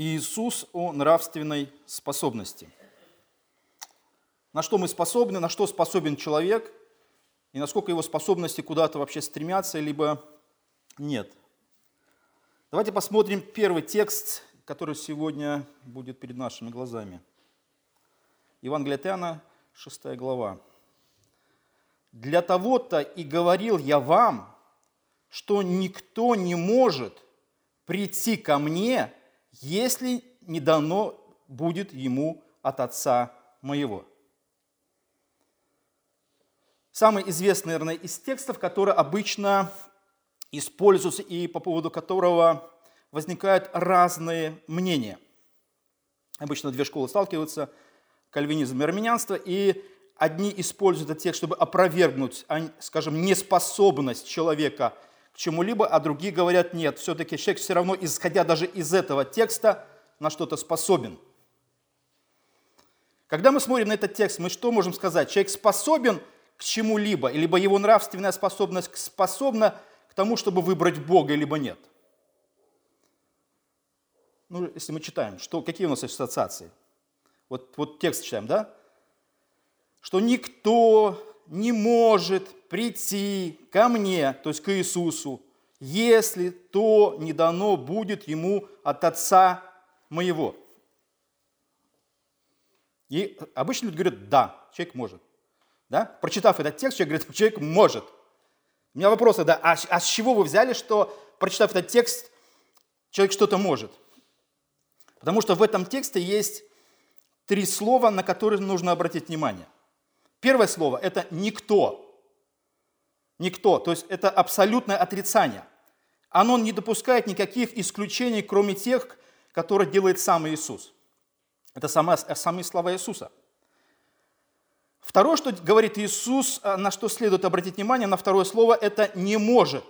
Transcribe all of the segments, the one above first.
Иисус о нравственной способности. На что мы способны, на что способен человек, и насколько его способности куда-то вообще стремятся, либо нет. Давайте посмотрим первый текст, который сегодня будет перед нашими глазами. Евангелие от Иоанна, 6 глава. «Для того-то и говорил я вам, что никто не может прийти ко мне, если не дано будет ему от Отца моего. Самый известный, наверное, из текстов, который обычно используется и по поводу которого возникают разные мнения. Обычно две школы сталкиваются, кальвинизм и армянство, и одни используют этот текст, чтобы опровергнуть, скажем, неспособность человека – чему-либо, а другие говорят нет. Все-таки человек все равно, исходя даже из этого текста, на что-то способен. Когда мы смотрим на этот текст, мы что можем сказать? Человек способен к чему-либо, либо его нравственная способность способна к тому, чтобы выбрать Бога, либо нет. Ну, если мы читаем, что, какие у нас ассоциации? Вот, вот текст читаем, да? Что никто не может прийти ко мне, то есть к Иисусу, если то не дано будет ему от Отца моего. И обычно люди говорят, да, человек может. Да? Прочитав этот текст, человек говорит, человек может. У меня вопрос тогда, а, а с чего вы взяли, что, прочитав этот текст, человек что-то может? Потому что в этом тексте есть три слова, на которые нужно обратить внимание. Первое слово – это «никто». Никто, то есть это абсолютное отрицание. Оно не допускает никаких исключений, кроме тех, которые делает сам Иисус. Это самые, самые слова Иисуса. Второе, что говорит Иисус, а, на что следует обратить внимание, на второе слово, это «не может».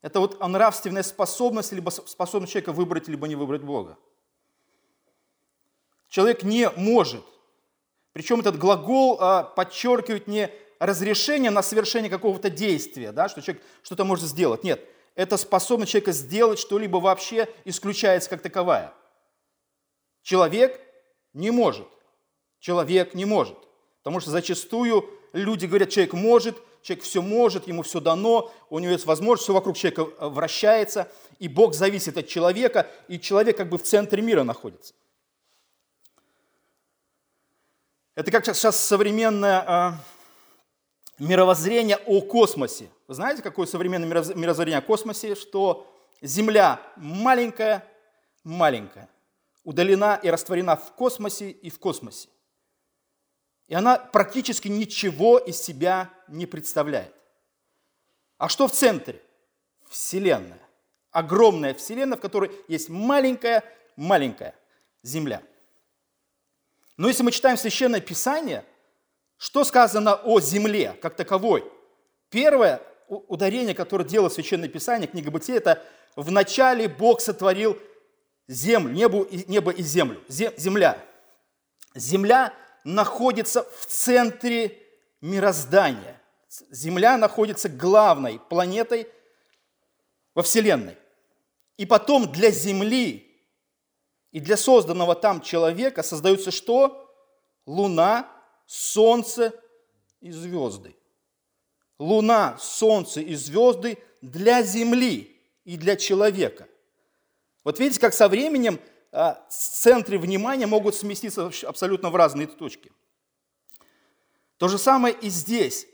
Это вот нравственная способность, либо способность человека выбрать, либо не выбрать Бога. Человек не может. Причем этот глагол а, подчеркивает не разрешение на совершение какого-то действия, да, что человек что-то может сделать. Нет, это способность человека сделать что-либо вообще исключается как таковая. Человек не может. Человек не может. Потому что зачастую люди говорят, человек может, человек все может, ему все дано, у него есть возможность, все вокруг человека э, вращается, и Бог зависит от человека, и человек как бы в центре мира находится. Это как сейчас современная а, мировоззрение о космосе. Вы знаете, какое современное мировоззрение о космосе? Что Земля маленькая, маленькая, удалена и растворена в космосе и в космосе. И она практически ничего из себя не представляет. А что в центре? Вселенная. Огромная Вселенная, в которой есть маленькая-маленькая Земля. Но если мы читаем Священное Писание – что сказано о земле как таковой? Первое ударение, которое делает Священное Писание, книга Бытия, это «В начале Бог сотворил землю, небо, небо и землю». Земля. Земля находится в центре мироздания. Земля находится главной планетой во Вселенной. И потом для Земли и для созданного там человека создаются что? Луна, солнце и звезды. Луна, солнце и звезды для Земли и для человека. Вот видите, как со временем а, центры внимания могут сместиться абсолютно в разные точки. То же самое и здесь.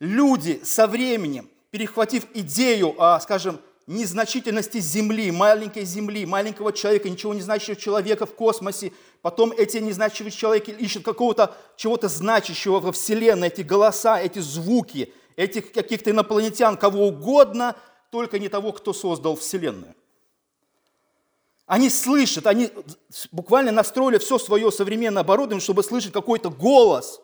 Люди со временем, перехватив идею, скажем, незначительности Земли, маленькой Земли, маленького человека, ничего не значащего человека в космосе. Потом эти незначащие человеки ищут какого-то чего-то значащего во Вселенной, эти голоса, эти звуки, этих каких-то инопланетян, кого угодно, только не того, кто создал Вселенную. Они слышат, они буквально настроили все свое современное оборудование, чтобы слышать какой-то голос –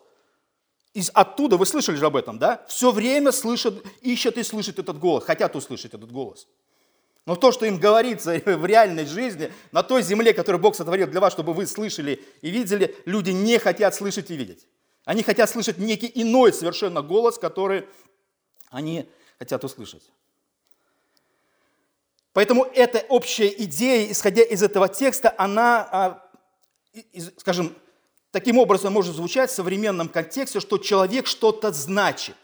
из оттуда, вы слышали же об этом, да? Все время слышат, ищут и слышат этот голос, хотят услышать этот голос. Но то, что им говорится в реальной жизни, на той земле, которую Бог сотворил для вас, чтобы вы слышали и видели, люди не хотят слышать и видеть. Они хотят слышать некий иной совершенно голос, который они хотят услышать. Поэтому эта общая идея, исходя из этого текста, она, а, скажем, таким образом может звучать в современном контексте, что человек что-то значит.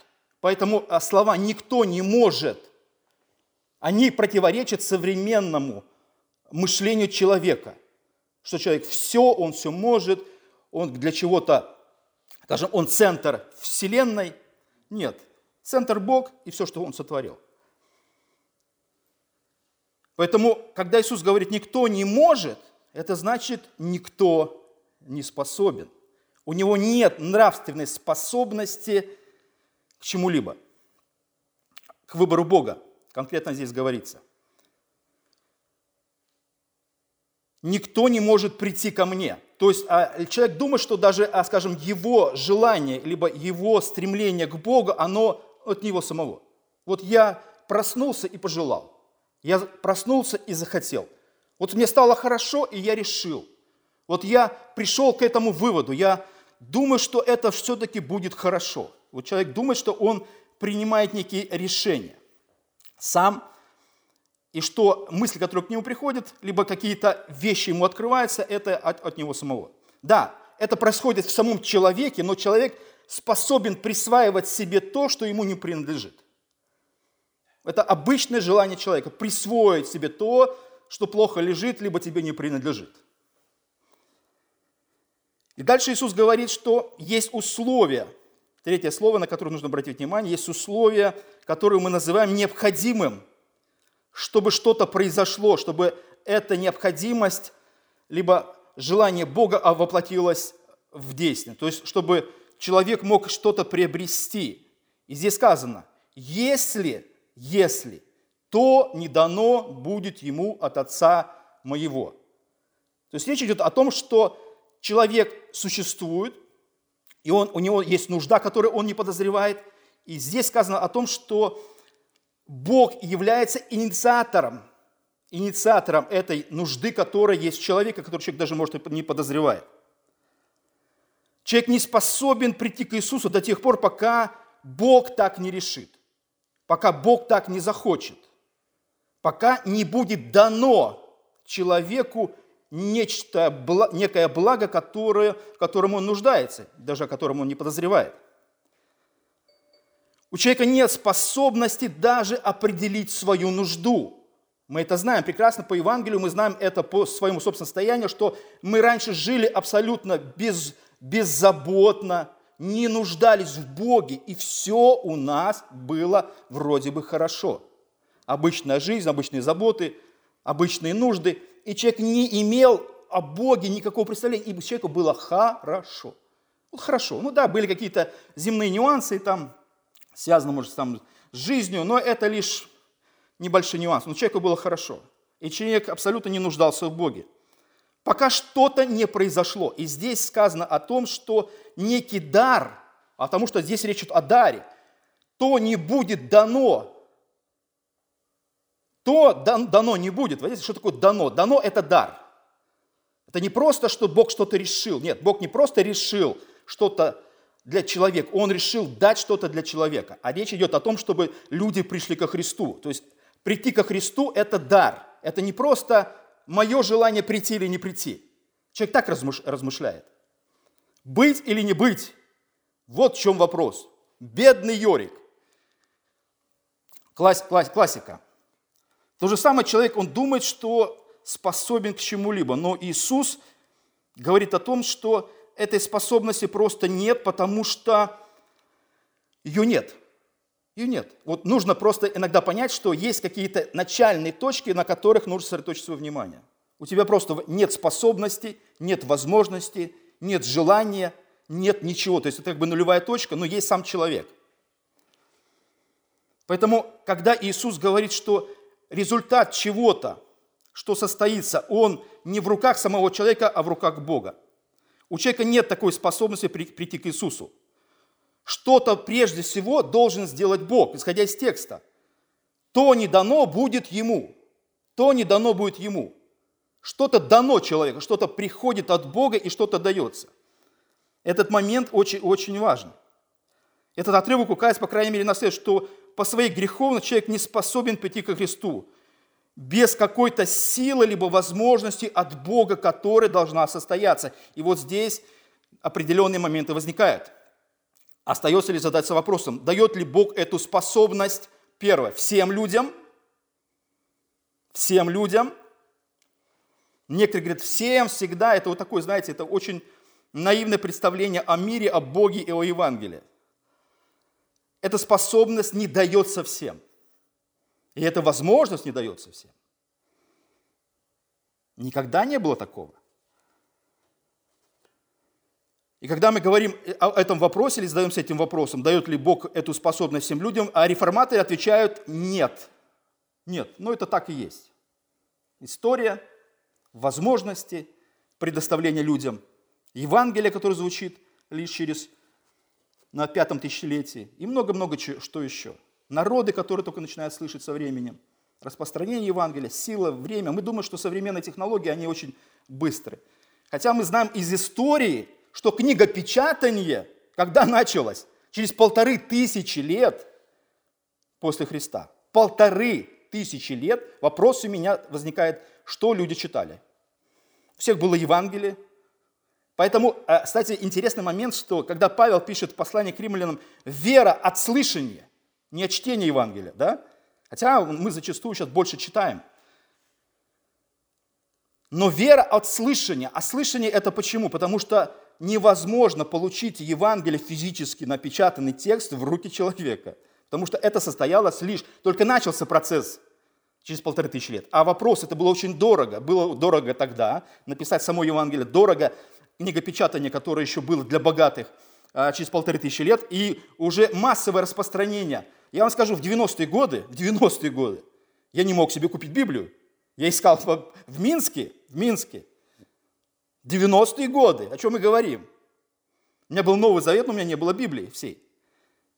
Поэтому а, слова «никто не может», они противоречат современному мышлению человека. Что человек все, он все может, он для чего-то, скажем, он центр Вселенной. Нет, центр Бог и все, что он сотворил. Поэтому, когда Иисус говорит «никто не может», это значит «никто не способен». У него нет нравственной способности к чему-либо, к выбору Бога. Конкретно здесь говорится. Никто не может прийти ко мне. То есть а, человек думает, что даже, а, скажем, его желание, либо его стремление к Богу, оно от него самого. Вот я проснулся и пожелал. Я проснулся и захотел. Вот мне стало хорошо, и я решил. Вот я пришел к этому выводу. Я думаю, что это все-таки будет хорошо. Вот человек думает, что он принимает некие решения сам, и что мысли, которые к нему приходят, либо какие-то вещи ему открываются, это от, от него самого. Да, это происходит в самом человеке, но человек способен присваивать себе то, что ему не принадлежит. Это обычное желание человека – присвоить себе то, что плохо лежит, либо тебе не принадлежит. И дальше Иисус говорит, что есть условия. Третье слово, на которое нужно обратить внимание, есть условия, которые мы называем необходимым, чтобы что-то произошло, чтобы эта необходимость, либо желание Бога воплотилось в действие. То есть, чтобы человек мог что-то приобрести. И здесь сказано, если если, то не дано будет ему от Отца моего. То есть речь идет о том, что человек существует, и он, у него есть нужда, которую он не подозревает. И здесь сказано о том, что Бог является инициатором, инициатором этой нужды, которая есть в человеке, которую человек даже, может, не подозревает. Человек не способен прийти к Иисусу до тех пор, пока Бог так не решит пока Бог так не захочет, пока не будет дано человеку нечто, некое благо, которое, в котором он нуждается, даже о котором он не подозревает. У человека нет способности даже определить свою нужду. Мы это знаем прекрасно по Евангелию, мы знаем это по своему собственному состоянию, что мы раньше жили абсолютно без, беззаботно, не нуждались в Боге, и все у нас было вроде бы хорошо. Обычная жизнь, обычные заботы, обычные нужды. И человек не имел о Боге никакого представления, и человеку было хорошо. Вот хорошо. Ну да, были какие-то земные нюансы, там, связаны, может, там, с жизнью, но это лишь небольшой нюанс. Но человеку было хорошо. И человек абсолютно не нуждался в Боге пока что-то не произошло. И здесь сказано о том, что некий дар, а потому что здесь речь идет о даре, то не будет дано. То дано не будет. Вы знаете, что такое дано? Дано – это дар. Это не просто, что Бог что-то решил. Нет, Бог не просто решил что-то для человека, Он решил дать что-то для человека. А речь идет о том, чтобы люди пришли ко Христу. То есть прийти ко Христу – это дар. Это не просто мое желание прийти или не прийти. Человек так размышляет. Быть или не быть? Вот в чем вопрос. Бедный Йорик. Класс, класс, классика. То же самое человек, он думает, что способен к чему-либо. Но Иисус говорит о том, что этой способности просто нет, потому что ее нет – ее нет. Вот нужно просто иногда понять, что есть какие-то начальные точки, на которых нужно сосредоточить свое внимание. У тебя просто нет способности, нет возможности, нет желания, нет ничего. То есть это как бы нулевая точка, но есть сам человек. Поэтому, когда Иисус говорит, что результат чего-то, что состоится, он не в руках самого человека, а в руках Бога. У человека нет такой способности прийти к Иисусу. Что-то прежде всего должен сделать Бог, исходя из текста. То не дано будет ему. То не дано будет ему. Что-то дано человеку, что-то приходит от Бога и что-то дается. Этот момент очень, очень важен. Этот отрывок указывает, по крайней мере, на след, что по своей греховности человек не способен прийти ко Христу. без какой-то силы либо возможности от Бога, которая должна состояться. И вот здесь определенные моменты возникают. Остается ли задаться вопросом, дает ли Бог эту способность, первое, всем людям, всем людям. Некоторые говорят, всем, всегда. Это вот такое, знаете, это очень наивное представление о мире, о Боге и о Евангелии. Эта способность не дается всем. И эта возможность не дается всем. Никогда не было такого. И когда мы говорим о этом вопросе или задаемся этим вопросом, дает ли Бог эту способность всем людям, а реформаторы отвечают «нет». Нет, но это так и есть. История, возможности, предоставления людям, Евангелие, которое звучит лишь через на пятом тысячелетии, и много-много что еще. Народы, которые только начинают слышать со временем. Распространение Евангелия, сила, время. Мы думаем, что современные технологии, они очень быстрые. Хотя мы знаем из истории, что книгопечатание, когда началось? Через полторы тысячи лет после Христа. Полторы тысячи лет вопрос у меня возникает, что люди читали. У всех было Евангелие. Поэтому, э, кстати, интересный момент, что когда Павел пишет в послании к римлянам, вера от слышания, не от чтения Евангелия, да? Хотя мы зачастую сейчас больше читаем – но вера от слышания. А слышание это почему? Потому что невозможно получить Евангелие физически напечатанный текст в руки человека. Потому что это состоялось лишь, только начался процесс через полторы тысячи лет. А вопрос, это было очень дорого. Было дорого тогда написать само Евангелие, дорого книгопечатание, которое еще было для богатых а, через полторы тысячи лет, и уже массовое распространение. Я вам скажу, в 90-е годы, в 90-е годы я не мог себе купить Библию. Я искал в Минске, в Минске, 90-е годы, о чем мы говорим. У меня был Новый Завет, но у меня не было Библии всей.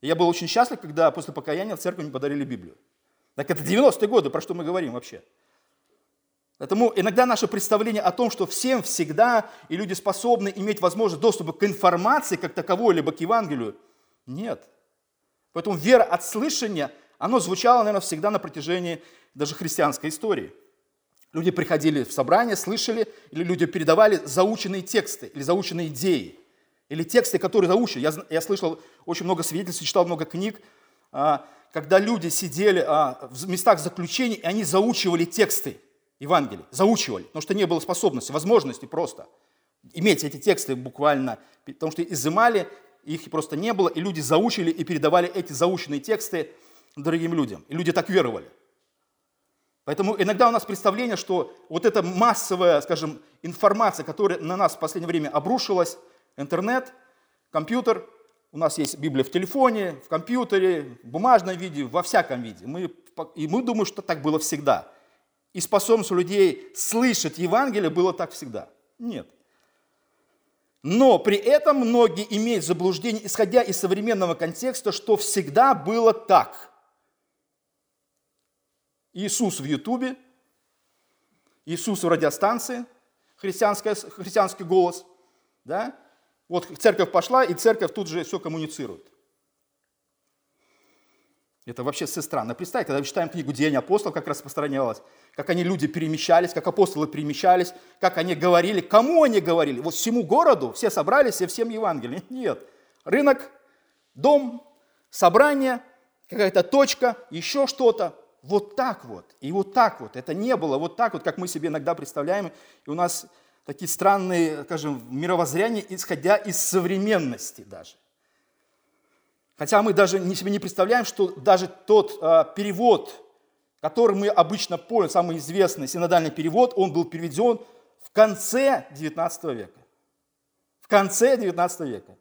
И я был очень счастлив, когда после покаяния в церкви мне подарили Библию. Так это 90-е годы, про что мы говорим вообще. Поэтому иногда наше представление о том, что всем всегда и люди способны иметь возможность доступа к информации как таковой, либо к Евангелию, нет. Поэтому вера от слышания, оно звучало, наверное, всегда на протяжении даже христианской истории – Люди приходили в собрание, слышали, или люди передавали заученные тексты или заученные идеи, или тексты, которые заучили. Я, я слышал очень много свидетельств, читал много книг, а, когда люди сидели а, в местах заключений, и они заучивали тексты Евангелия, заучивали, потому что не было способности, возможности просто иметь эти тексты буквально, потому что изымали, их просто не было, и люди заучили и передавали эти заученные тексты другим людям. И люди так веровали. Поэтому иногда у нас представление, что вот эта массовая, скажем, информация, которая на нас в последнее время обрушилась, интернет, компьютер, у нас есть Библия в телефоне, в компьютере, в бумажном виде, во всяком виде. Мы, и мы думаем, что так было всегда. И способность у людей слышать Евангелие было так всегда. Нет. Но при этом многие имеют заблуждение, исходя из современного контекста, что всегда было так – Иисус в Ютубе, Иисус в радиостанции, христианский голос, да? Вот церковь пошла, и церковь тут же все коммуницирует. Это вообще все странно. Представьте, когда мы читаем книгу «Деяния апостолов», как распространялось, как они, люди, перемещались, как апостолы перемещались, как они говорили, кому они говорили. Вот всему городу все собрались и всем Евангелие. Нет. Рынок, дом, собрание, какая-то точка, еще что-то вот так вот, и вот так вот. Это не было вот так вот, как мы себе иногда представляем. И у нас такие странные, скажем, мировоззрения, исходя из современности даже. Хотя мы даже не себе не представляем, что даже тот э, перевод, который мы обычно поняли, самый известный синодальный перевод, он был переведен в конце XIX века. В конце XIX века.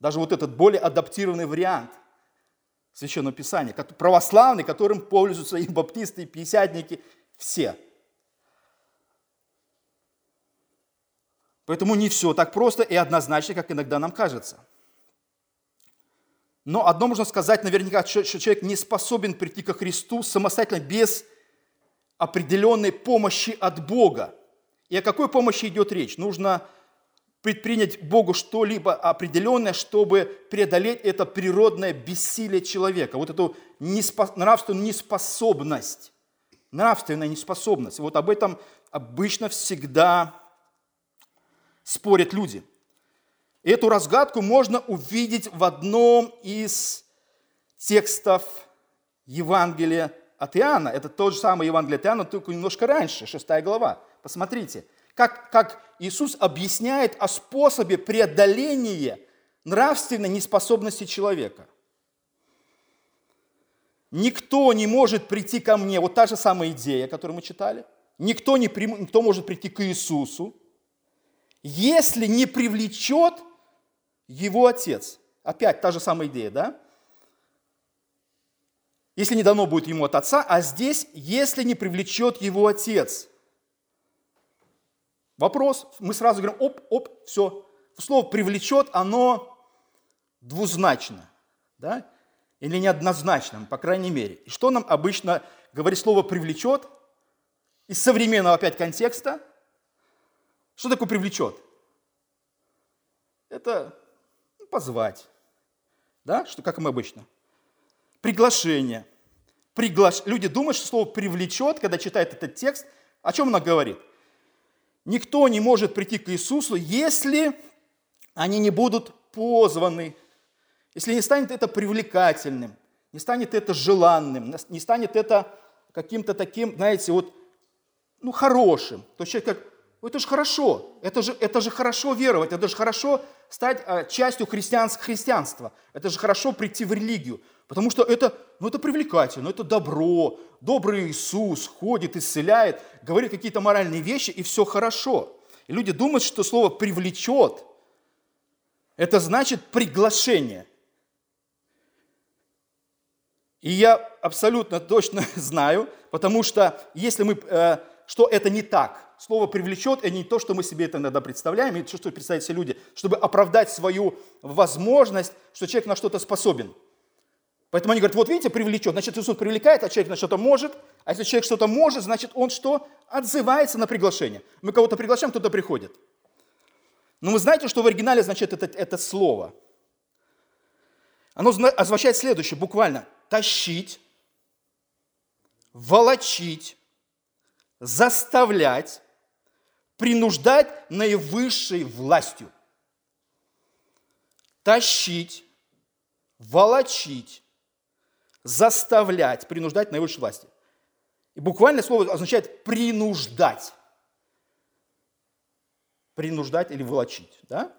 Даже вот этот более адаптированный вариант – Священного Писания, православный, которым пользуются и баптисты, и пятидесятники, все. Поэтому не все так просто и однозначно, как иногда нам кажется. Но одно можно сказать наверняка, что человек не способен прийти ко Христу самостоятельно без определенной помощи от Бога. И о какой помощи идет речь? Нужно предпринять Богу что-либо определенное, чтобы преодолеть это природное бессилие человека, вот эту неспо, нравственную неспособность нравственная неспособность. Вот об этом обычно всегда спорят люди. Эту разгадку можно увидеть в одном из текстов Евангелия от Иоанна. Это тот же самый Евангелие от Иоанна, только немножко раньше, 6 глава. Посмотрите, как, как Иисус объясняет о способе преодоления нравственной неспособности человека. Никто не может прийти ко мне, вот та же самая идея, которую мы читали, никто, не, никто может прийти к Иисусу, если не привлечет его Отец. Опять та же самая идея, да? Если не дано будет ему от Отца, а здесь, если не привлечет его Отец. Вопрос, мы сразу говорим, оп, оп, все. Слово «привлечет», оно двузначно, да? или неоднозначным, по крайней мере. И что нам обычно говорит слово «привлечет» из современного опять контекста? Что такое «привлечет»? Это позвать, да, что, как мы обычно. Приглашение. Приглаш... Люди думают, что слово «привлечет», когда читают этот текст, о чем оно говорит? Никто не может прийти к Иисусу, если они не будут позваны если не станет это привлекательным, не станет это желанным, не станет это каким-то таким, знаете, вот, ну, хорошим, то человек как, это же хорошо, это же, это же хорошо веровать, это же хорошо стать а, частью христианского христианства, это же хорошо прийти в религию, потому что это, ну, это привлекательно, это добро, добрый Иисус ходит, исцеляет, говорит какие-то моральные вещи, и все хорошо. И люди думают, что слово «привлечет» – это значит приглашение – и я абсолютно точно знаю, потому что если мы, э, что это не так, слово привлечет, это не то, что мы себе это иногда представляем, и то, что представляют все люди, чтобы оправдать свою возможность, что человек на что-то способен. Поэтому они говорят, вот видите, привлечет, значит Иисус привлекает, а человек на что-то может, а если человек что-то может, значит он что? Отзывается на приглашение. Мы кого-то приглашаем, кто-то приходит. Но вы знаете, что в оригинале значит это, это слово? Оно означает следующее, буквально – тащить, волочить, заставлять, принуждать наивысшей властью. Тащить, волочить, заставлять, принуждать наивысшей власти. И буквально слово означает принуждать. Принуждать или волочить. Да?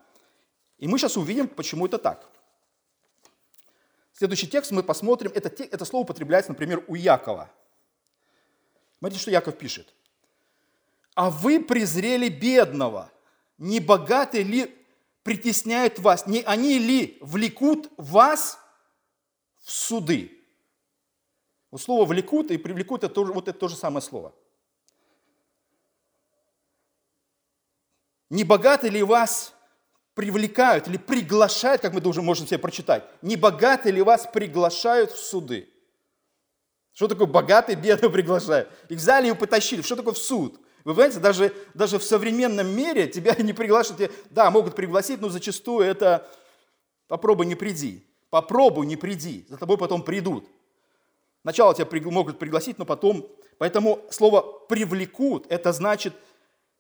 И мы сейчас увидим, почему это так. Следующий текст мы посмотрим, это, это слово употребляется, например, у Якова. Смотрите, что Яков пишет. «А вы презрели бедного, не богатый ли притесняет вас, не они ли влекут вас в суды?» Вот слово «влекут» и «привлекут» это тоже, вот это то же самое слово. Не богатый ли вас привлекают или приглашают, как мы уже можем себе прочитать, не богатые ли вас приглашают в суды? Что такое богатый, бедный приглашают? Их взяли и потащили. Что такое в суд? Вы понимаете, даже, даже в современном мире тебя не приглашают. Да, могут пригласить, но зачастую это попробуй не приди. Попробуй не приди, за тобой потом придут. Сначала тебя могут пригласить, но потом... Поэтому слово «привлекут» – это значит,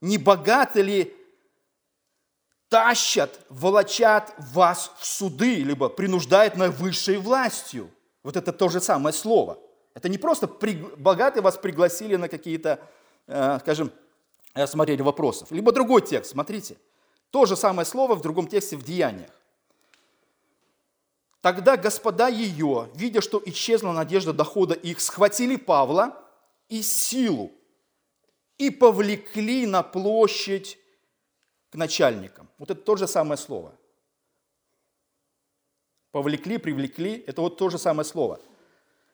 не богаты ли тащат, волочат вас в суды, либо принуждают на высшей властью. Вот это то же самое слово. Это не просто при... богатые вас пригласили на какие-то, э, скажем, смотрели вопросов. Либо другой текст, смотрите. То же самое слово в другом тексте в Деяниях. Тогда господа ее, видя, что исчезла надежда дохода их, схватили Павла и силу и повлекли на площадь к начальникам. Вот это то же самое слово. Повлекли, привлекли, это вот то же самое слово.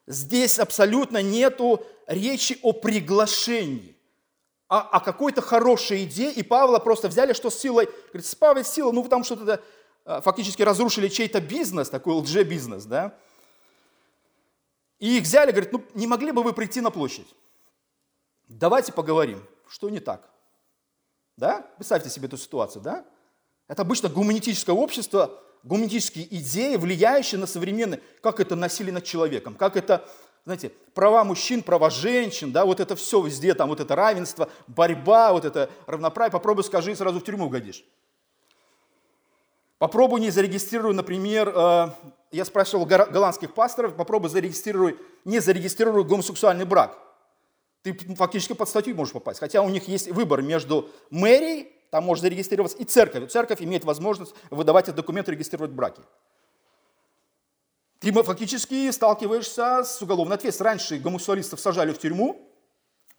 Здесь абсолютно нету речи о приглашении, а о какой-то хорошей идее, и Павла просто взяли, что с силой, говорит, спавить силу, ну потому что это а, фактически разрушили чей-то бизнес, такой лже-бизнес, да, и их взяли, говорит, ну не могли бы вы прийти на площадь? Давайте поговорим, что не так. Да? Представьте себе эту ситуацию, да? Это обычно гуманитическое общество, гуманитические идеи, влияющие на современные, как это насилие над человеком, как это знаете, права мужчин, права женщин, да, вот это все везде, там вот это равенство, борьба, вот это равноправие, попробуй скажи, сразу в тюрьму угодишь. Попробуй не зарегистрируй, например, э, я спрашивал голландских пасторов, попробуй зарегистрируй, не зарегистрируй гомосексуальный брак. Ты фактически под статью можешь попасть. Хотя у них есть выбор между мэрией, там может зарегистрироваться, и церковью. Церковь имеет возможность выдавать эти документы, регистрировать браки. Ты фактически сталкиваешься с уголовной ответственностью. Раньше гомосексуалистов сажали в тюрьму,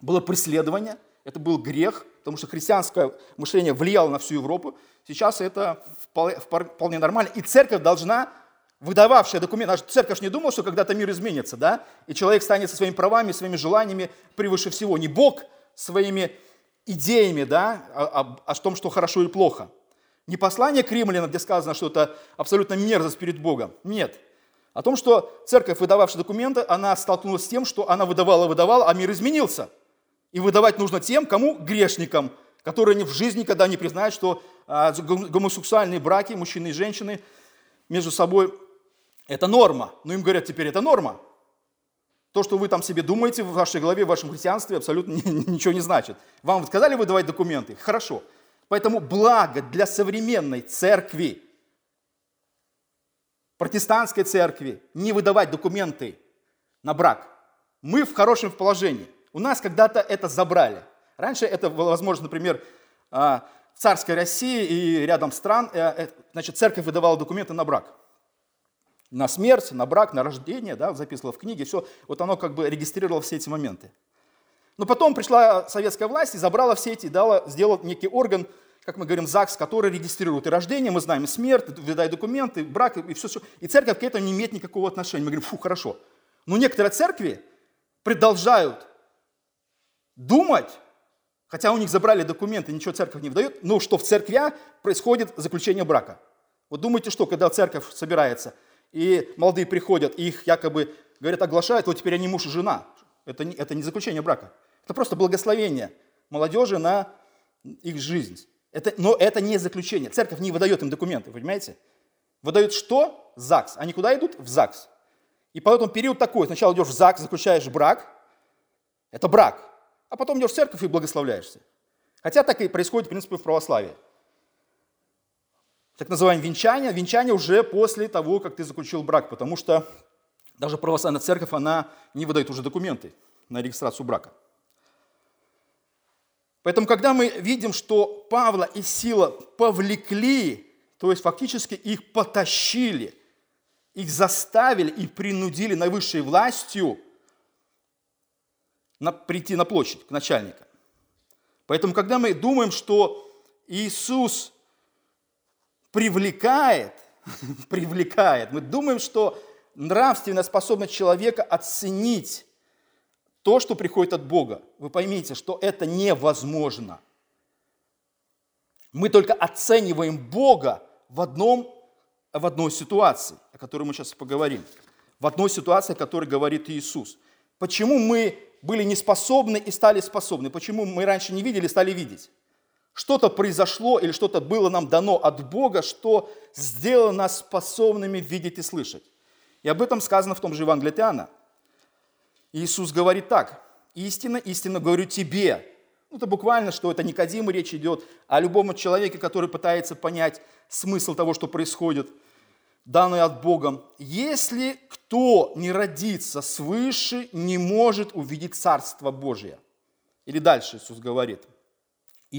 было преследование, это был грех, потому что христианское мышление влияло на всю Европу. Сейчас это вполне нормально. И церковь должна, выдававшая документы, церковь не думала, что когда-то мир изменится, да, и человек станет со своими правами, своими желаниями превыше всего. Не Бог своими идеями, да, о, о, о том, что хорошо и плохо. Не послание к римлянам, где сказано, что это абсолютно мерзость перед Богом. Нет. О том, что церковь, выдававшая документы, она столкнулась с тем, что она выдавала, выдавала, а мир изменился. И выдавать нужно тем, кому грешникам, которые в жизни никогда не признают, что а, гомосексуальные браки, мужчины и женщины между собой, это норма. Но им говорят, теперь это норма. То, что вы там себе думаете в вашей голове, в вашем христианстве, абсолютно ничего не значит. Вам сказали выдавать документы? Хорошо. Поэтому благо для современной церкви, протестантской церкви, не выдавать документы на брак. Мы в хорошем положении. У нас когда-то это забрали. Раньше это было возможно, например, а, в царской России и рядом стран, э, э, значит, церковь выдавала документы на брак на смерть, на брак, на рождение, да, записывала в книге, все, вот оно как бы регистрировало все эти моменты. Но потом пришла советская власть и забрала все эти, дала, сделала некий орган, как мы говорим, ЗАГС, который регистрирует и рождение, мы знаем и смерть, выдает документы, брак, и все, все. И церковь к этому не имеет никакого отношения. Мы говорим, фу, хорошо. Но некоторые церкви продолжают думать, хотя у них забрали документы, ничего церковь не выдает, но что в церквях происходит заключение брака. Вот думаете, что когда церковь собирается – и молодые приходят, и их якобы, говорят, оглашают, вот теперь они муж и жена. Это не, это не заключение брака. Это просто благословение молодежи на их жизнь. Это, но это не заключение. Церковь не выдает им документы, понимаете? Выдают что? ЗАГС. Они куда идут? В ЗАГС. И поэтому период такой. Сначала идешь в ЗАГС, заключаешь брак. Это брак. А потом идешь в церковь и благословляешься. Хотя так и происходит, в принципе, в православии так называемое венчание. Венчание уже после того, как ты заключил брак, потому что даже православная церковь, она не выдает уже документы на регистрацию брака. Поэтому, когда мы видим, что Павла и Сила повлекли, то есть фактически их потащили, их заставили и принудили наивысшей властью на, прийти на площадь к начальнику. Поэтому, когда мы думаем, что Иисус привлекает, привлекает. Мы думаем, что нравственная способность человека оценить то, что приходит от Бога. Вы поймите, что это невозможно. Мы только оцениваем Бога в, одном, в одной ситуации, о которой мы сейчас поговорим. В одной ситуации, о которой говорит Иисус. Почему мы были неспособны и стали способны? Почему мы раньше не видели, стали видеть? Что-то произошло или что-то было нам дано от Бога, что сделало нас способными видеть и слышать. И об этом сказано в том же Евангелии от. Иисус говорит так, истинно, истинно говорю тебе. Ну, это буквально, что это Никодиму речь идет, а любому человеку, который пытается понять смысл того, что происходит, данный от Бога. Если кто не родится свыше, не может увидеть Царство Божие. Или дальше Иисус говорит –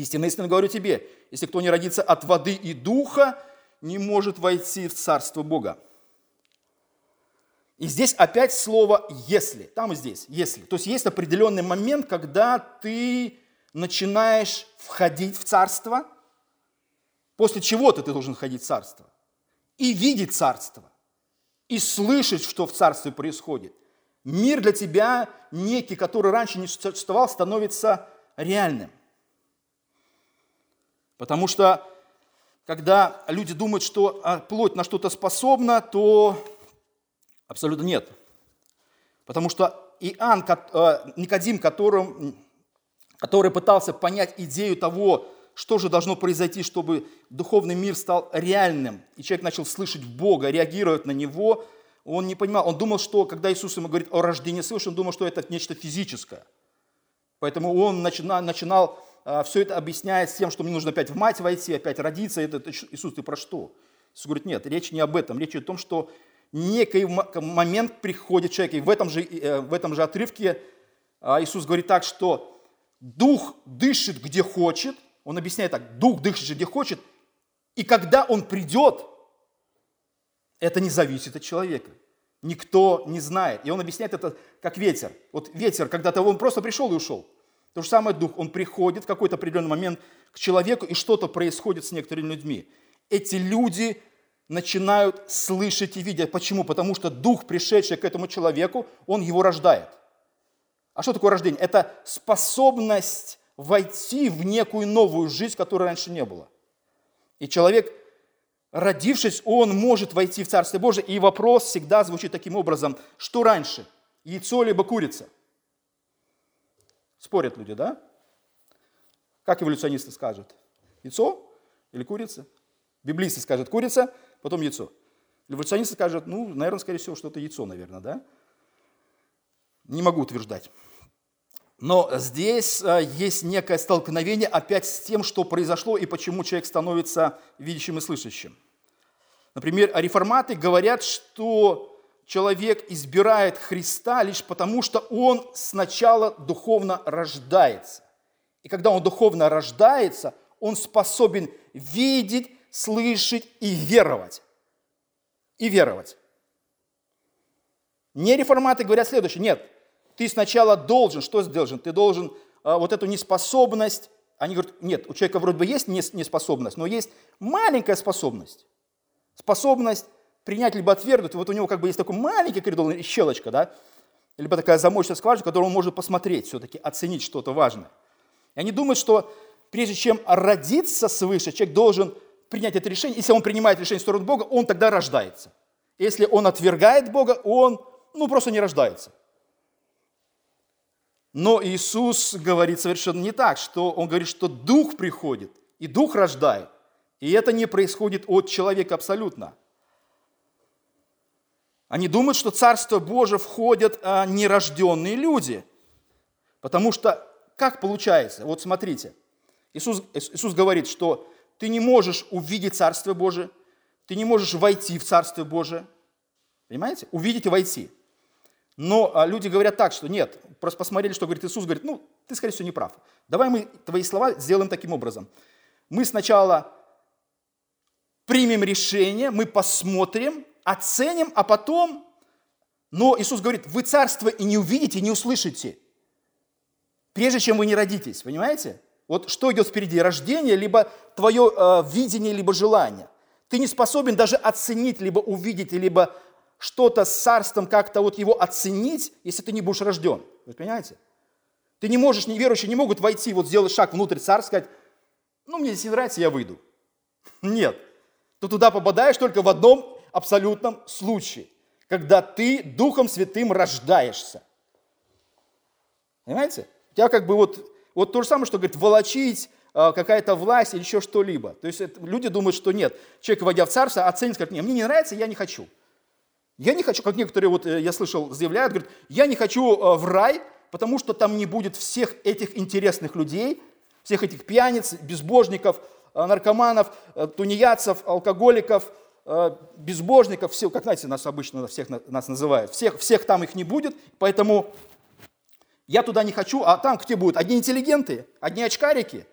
Истинно, истинно говорю тебе, если кто не родится от воды и духа, не может войти в Царство Бога. И здесь опять слово «если», там и здесь «если». То есть есть определенный момент, когда ты начинаешь входить в Царство, после чего-то ты должен входить в Царство, и видеть Царство, и слышать, что в Царстве происходит. Мир для тебя, некий, который раньше не существовал, становится реальным. Потому что когда люди думают, что а, плоть на что-то способна, то абсолютно нет. Потому что Иоанн, э, Никодим, которым, который пытался понять идею того, что же должно произойти, чтобы духовный мир стал реальным, и человек начал слышать Бога, реагировать на Него, он не понимал, он думал, что когда Иисус ему говорит о рождении свыше, он думал, что это нечто физическое. Поэтому он начинал, начинал а, все это объяснять тем, что мне нужно опять в мать войти, опять родиться. Это, это Иисус, ты про что? Иисус говорит, нет, речь не об этом. Речь о том, что некий момент приходит человек. И в этом же, э, в этом же отрывке а, Иисус говорит так, что дух дышит где хочет. Он объясняет так, дух дышит где хочет. И когда он придет, это не зависит от человека. Никто не знает. И он объясняет это как ветер. Вот ветер, когда-то он просто пришел и ушел. То же самое дух, он приходит в какой-то определенный момент к человеку, и что-то происходит с некоторыми людьми. Эти люди начинают слышать и видеть. Почему? Потому что дух, пришедший к этому человеку, он его рождает. А что такое рождение? Это способность войти в некую новую жизнь, которой раньше не было. И человек, родившись, он может войти в Царствие Божие. И вопрос всегда звучит таким образом, что раньше, яйцо либо курица? Спорят люди, да? Как эволюционисты скажут? Яйцо или курица? Библисты скажут курица, потом яйцо. Эволюционисты скажут, ну, наверное, скорее всего, что это яйцо, наверное, да? Не могу утверждать. Но здесь э, есть некое столкновение опять с тем, что произошло и почему человек становится видящим и слышащим. Например, реформаты говорят, что человек избирает Христа лишь потому, что он сначала духовно рождается. И когда он духовно рождается, он способен видеть, слышать и веровать. И веровать. Не реформаты говорят следующее. Нет, ты сначала должен, что должен? Ты должен а, вот эту неспособность, они говорят, нет, у человека вроде бы есть неспособность, но есть маленькая способность. Способность принять либо отвергнуть. Вот у него как бы есть такой маленький коридор, щелочка, да, либо такая замочная скважина, в которой он может посмотреть все-таки, оценить что-то важное. И они думают, что прежде чем родиться свыше, человек должен принять это решение. Если он принимает решение в сторону Бога, он тогда рождается. Если он отвергает Бога, он ну, просто не рождается. Но Иисус говорит совершенно не так, что Он говорит, что Дух приходит, и Дух рождает. И это не происходит от человека абсолютно. Они думают, что Царство Божие входят а, нерожденные люди. Потому что, как получается? Вот смотрите, Иисус, Иисус говорит, что ты не можешь увидеть Царство Божие, ты не можешь войти в Царство Божие. Понимаете? Увидеть и войти. Но а, люди говорят так, что нет, просто посмотрели, что говорит Иисус, говорит, ну, ты, скорее всего, не прав. Давай мы твои слова сделаем таким образом. Мы сначала примем решение, мы посмотрим, оценим, а потом... Но Иисус говорит, вы царство и не увидите, и не услышите, прежде чем вы не родитесь, понимаете? Вот что идет впереди, рождение, либо твое э, видение, либо желание. Ты не способен даже оценить, либо увидеть, либо что-то с царством как-то вот его оценить, если ты не будешь рожден. Вы понимаете? Ты не можешь, неверующие не могут войти, вот сделать шаг внутрь царства, сказать, ну, мне здесь не нравится, я выйду. Нет. Ты туда попадаешь только в одном абсолютном случае, когда ты Духом Святым рождаешься. Понимаете? У тебя как бы вот, вот то же самое, что говорит, волочить а, какая-то власть или еще что-либо. То есть это, люди думают, что нет. Человек, войдя в царство, оценит, скажет, нет, мне не нравится, я не хочу. Я не хочу, как некоторые, вот э, я слышал, заявляют, говорят, я не хочу э, в рай, потому что там не будет всех этих интересных людей, всех этих пьяниц, безбожников, э, наркоманов, тунеядцев, алкоголиков, безбожников, все, как знаете, нас обычно всех нас называют, всех, всех там их не будет, поэтому я туда не хочу, а там где будут? Одни интеллигенты, одни очкарики,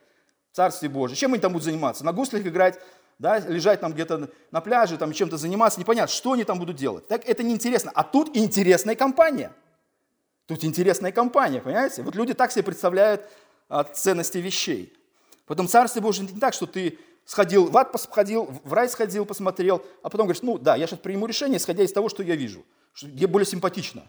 Царствие Божие. Чем они там будут заниматься? На гуслях играть, да, лежать там где-то на пляже, там чем-то заниматься, непонятно, что они там будут делать. Так это неинтересно. А тут интересная компания. Тут интересная компания, понимаете? Вот люди так себе представляют а, ценности вещей. Потом Царствие Божие не так, что ты сходил в ад, сходил, в рай сходил, посмотрел, а потом говоришь, ну да, я сейчас приму решение, исходя из того, что я вижу, что мне более симпатично.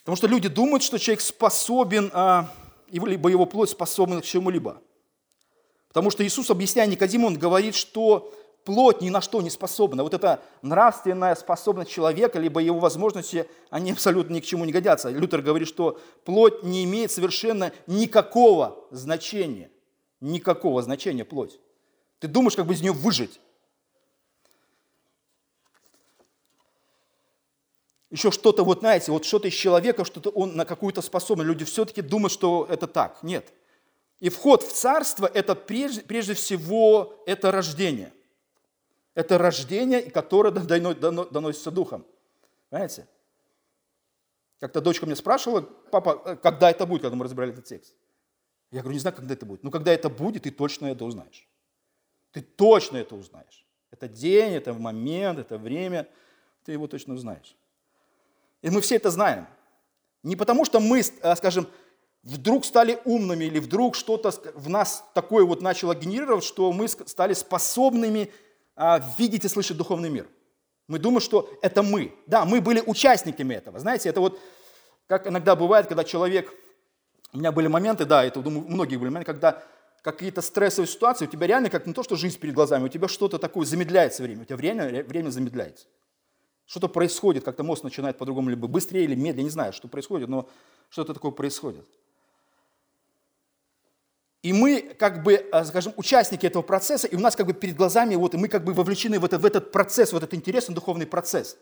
Потому что люди думают, что человек способен, а, либо его плоть способна к чему-либо. Потому что Иисус, объясняя Никодиму, он говорит, что плоть ни на что не способна. Вот эта нравственная способность человека, либо его возможности, они абсолютно ни к чему не годятся. Лютер говорит, что плоть не имеет совершенно никакого значения. Никакого значения плоть. Ты думаешь, как бы из нее выжить. еще что-то, вот знаете, вот что-то из человека, что-то он на какую-то способность. Люди все-таки думают, что это так. Нет. И вход в царство – это прежде, прежде всего это рождение. Это рождение, которое доносится духом. Понимаете? Как-то дочка мне спрашивала, папа, э, когда это будет, когда мы разбирали этот текст? Я говорю, не знаю, когда это будет. Но когда это будет, ты точно это узнаешь. Ты точно это узнаешь. Это день, это момент, это время. Ты его точно узнаешь. И мы все это знаем. Не потому, что мы, э, скажем, вдруг стали умными или вдруг что-то в нас такое вот начало генерировать, что мы стали способными а, видеть и слышать духовный мир. Мы думаем, что это мы. Да, мы были участниками этого. Знаете, это вот как иногда бывает, когда человек... У меня были моменты, да, это, думаю, у многих были моменты, когда какие-то стрессовые ситуации, у тебя реально как не то, что жизнь перед глазами, у тебя что-то такое замедляется время, у тебя время, время замедляется. Что-то происходит, как-то мозг начинает по-другому, либо быстрее или медленнее, не знаю, что происходит, но что-то такое происходит. И мы, как бы, э, скажем, участники этого процесса, и у нас как бы перед глазами, вот, и мы как бы вовлечены в, это, в этот процесс, в этот интересный духовный процесс.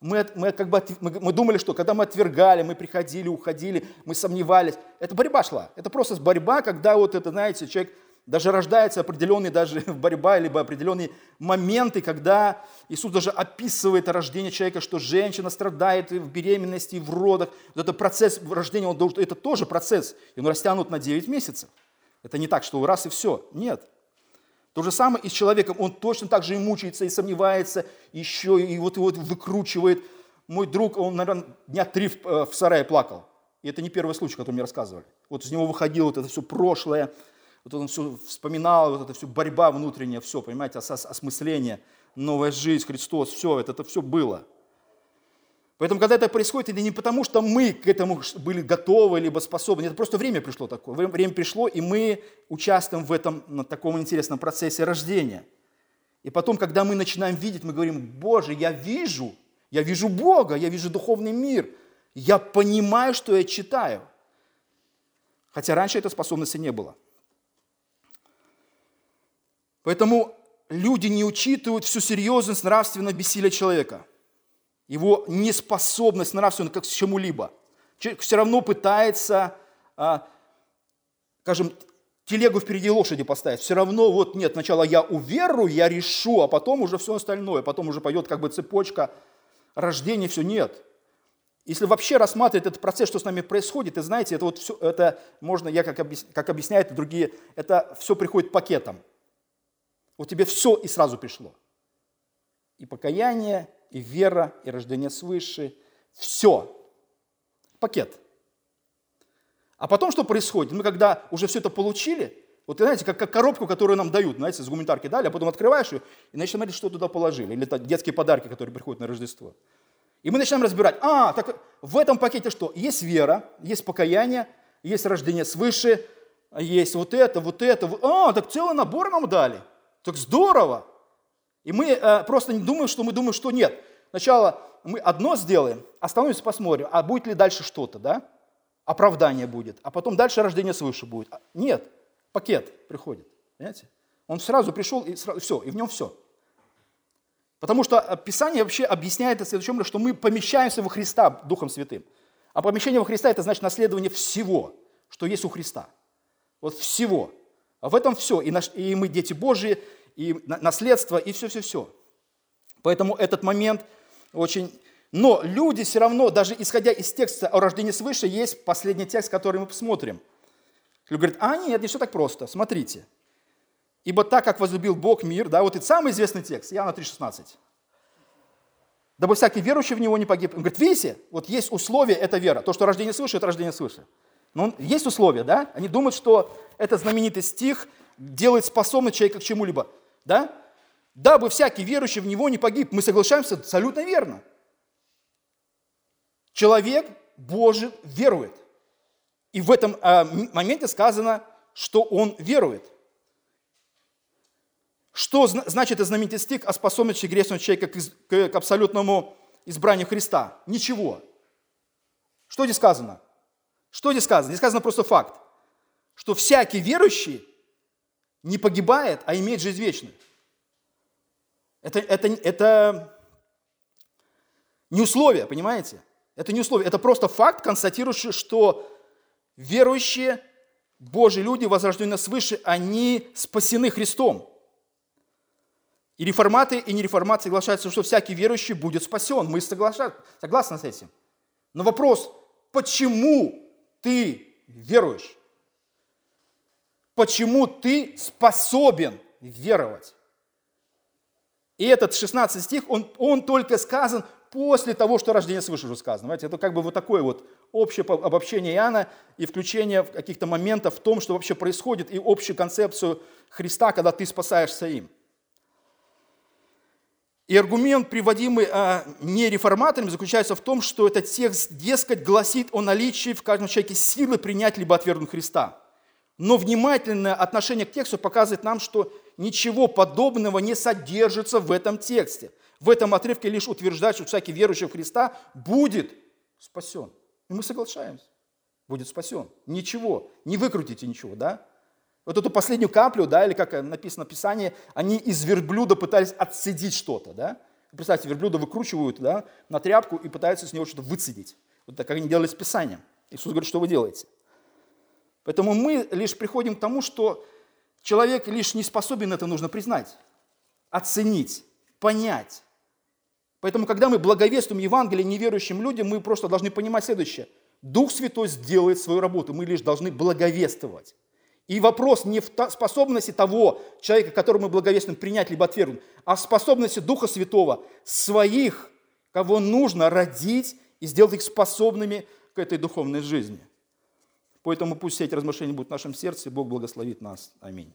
Мы, мы, как бы, мы, мы думали, что когда мы отвергали, мы приходили, уходили, мы сомневались, это борьба шла. Это просто борьба, когда вот это, знаете, человек даже рождается определенные даже борьба, либо определенные моменты, когда Иисус даже описывает рождение человека, что женщина страдает в беременности, в родах. Вот это процесс рождения, он должен, это тоже процесс, и он растянут на 9 месяцев. Это не так, что раз и все. Нет. То же самое и с человеком. Он точно так же и мучается, и сомневается, еще и вот его выкручивает. Мой друг, он, наверное, дня три в, э, в сарае плакал. И это не первый случай, который мне рассказывали. Вот из него выходило вот это все прошлое, вот он все вспоминал, вот это все борьба внутренняя, все, понимаете, ос- осмысление, новая жизнь, Христос, все, это, это все было – Поэтому, когда это происходит, это не потому, что мы к этому были готовы, либо способны. Это просто время пришло такое. Время пришло, и мы участвуем в этом таком интересном процессе рождения. И потом, когда мы начинаем видеть, мы говорим, Боже, я вижу, я вижу Бога, я вижу духовный мир. Я понимаю, что я читаю. Хотя раньше этой способности не было. Поэтому люди не учитывают всю серьезность нравственного бессилия человека – его неспособность нравственно как к чему-либо. Человек все равно пытается, а, скажем, телегу впереди лошади поставить. Все равно вот нет, сначала я уверую, я решу, а потом уже все остальное, потом уже пойдет как бы цепочка рождения, все нет. Если вообще рассматривать этот процесс, что с нами происходит, и знаете, это вот все, это можно, я как, объяс, как объясняют другие, это все приходит пакетом. Вот тебе все и сразу пришло. И покаяние, и вера, и рождение свыше. Все. Пакет. А потом что происходит? Мы когда уже все это получили, вот знаете, как, как коробку, которую нам дают, знаете, с гуманитарки дали, а потом открываешь ее и начинаешь смотреть, что туда положили. Или это детские подарки, которые приходят на Рождество. И мы начинаем разбирать, а, так в этом пакете что? Есть вера, есть покаяние, есть рождение свыше, есть вот это, вот это. А, так целый набор нам дали. Так здорово. И мы э, просто не думаем, что мы думаем, что нет. Сначала мы одно сделаем, остановимся, посмотрим, а будет ли дальше что-то, да? Оправдание будет, а потом дальше рождение свыше будет. А, нет, пакет приходит, понимаете? Он сразу пришел, и сразу, все, и в нем все. Потому что э, Писание вообще объясняет это следующим, что мы помещаемся во Христа Духом Святым. А помещение во Христа – это значит наследование всего, что есть у Христа. Вот всего. А в этом все. И, наш, и мы дети Божьи, и наследство, и все-все-все. Поэтому этот момент очень... Но люди все равно, даже исходя из текста о рождении свыше, есть последний текст, который мы посмотрим. Люди говорят, а нет, не все так просто, смотрите. Ибо так, как возлюбил Бог мир, да, вот это самый известный текст, Иоанна 3,16. Дабы всякий верующий в него не погиб. Он говорит, видите, вот есть условие, это вера. То, что рождение свыше, это рождение свыше. Но есть условия, да? Они думают, что этот знаменитый стих делает способным человека к чему-либо да? Дабы всякий верующий в него не погиб. Мы соглашаемся абсолютно верно. Человек Божий верует. И в этом э, моменте сказано, что он верует. Что значит знаменитый стих о способности грешного человека к, к, к абсолютному избранию Христа? Ничего. Что здесь сказано? Что здесь сказано? Здесь сказано просто факт, что всякий верующий не погибает, а имеет жизнь вечную. Это, это, это Не условие, понимаете? Это не условие, это просто факт, констатирующий, что верующие Божьи люди, возрожденные свыше, они спасены Христом. И реформаты, и нереформаты соглашаются, что всякий верующий будет спасен. Мы согласны с этим. Но вопрос, почему ты веруешь? Почему ты способен веровать? И этот 16 стих, он, он только сказан после того, что рождение свыше уже сказано. Понимаете, это как бы вот такое вот общее обобщение Иоанна и включение каких-то моментов в том, что вообще происходит, и общую концепцию Христа, когда ты спасаешься им. И аргумент, приводимый а, нереформаторами, заключается в том, что этот текст, дескать, гласит о наличии в каждом человеке силы принять либо отвергнуть Христа. Но внимательное отношение к тексту показывает нам, что ничего подобного не содержится в этом тексте. В этом отрывке лишь утверждает, что всякий верующий в Христа будет спасен. И мы соглашаемся. Будет спасен. Ничего. Не выкрутите ничего, да? Вот эту последнюю каплю, да, или как написано в Писании, они из верблюда пытались отцедить что-то, да. Представьте, верблюда выкручивают, да, на тряпку и пытаются с него что-то выцедить. Вот так, как они делали с Писанием. Иисус говорит, что вы делаете? Поэтому мы лишь приходим к тому, что человек лишь не способен это нужно признать, оценить, понять. Поэтому, когда мы благовествуем Евангелие неверующим людям, мы просто должны понимать следующее. Дух Святой сделает свою работу, мы лишь должны благовествовать. И вопрос не в способности того человека, которому мы благовестным принять либо отвергнуть, а в способности Духа Святого своих, кого нужно родить и сделать их способными к этой духовной жизни. Поэтому пусть все эти размышления будут в нашем сердце, Бог благословит нас. Аминь.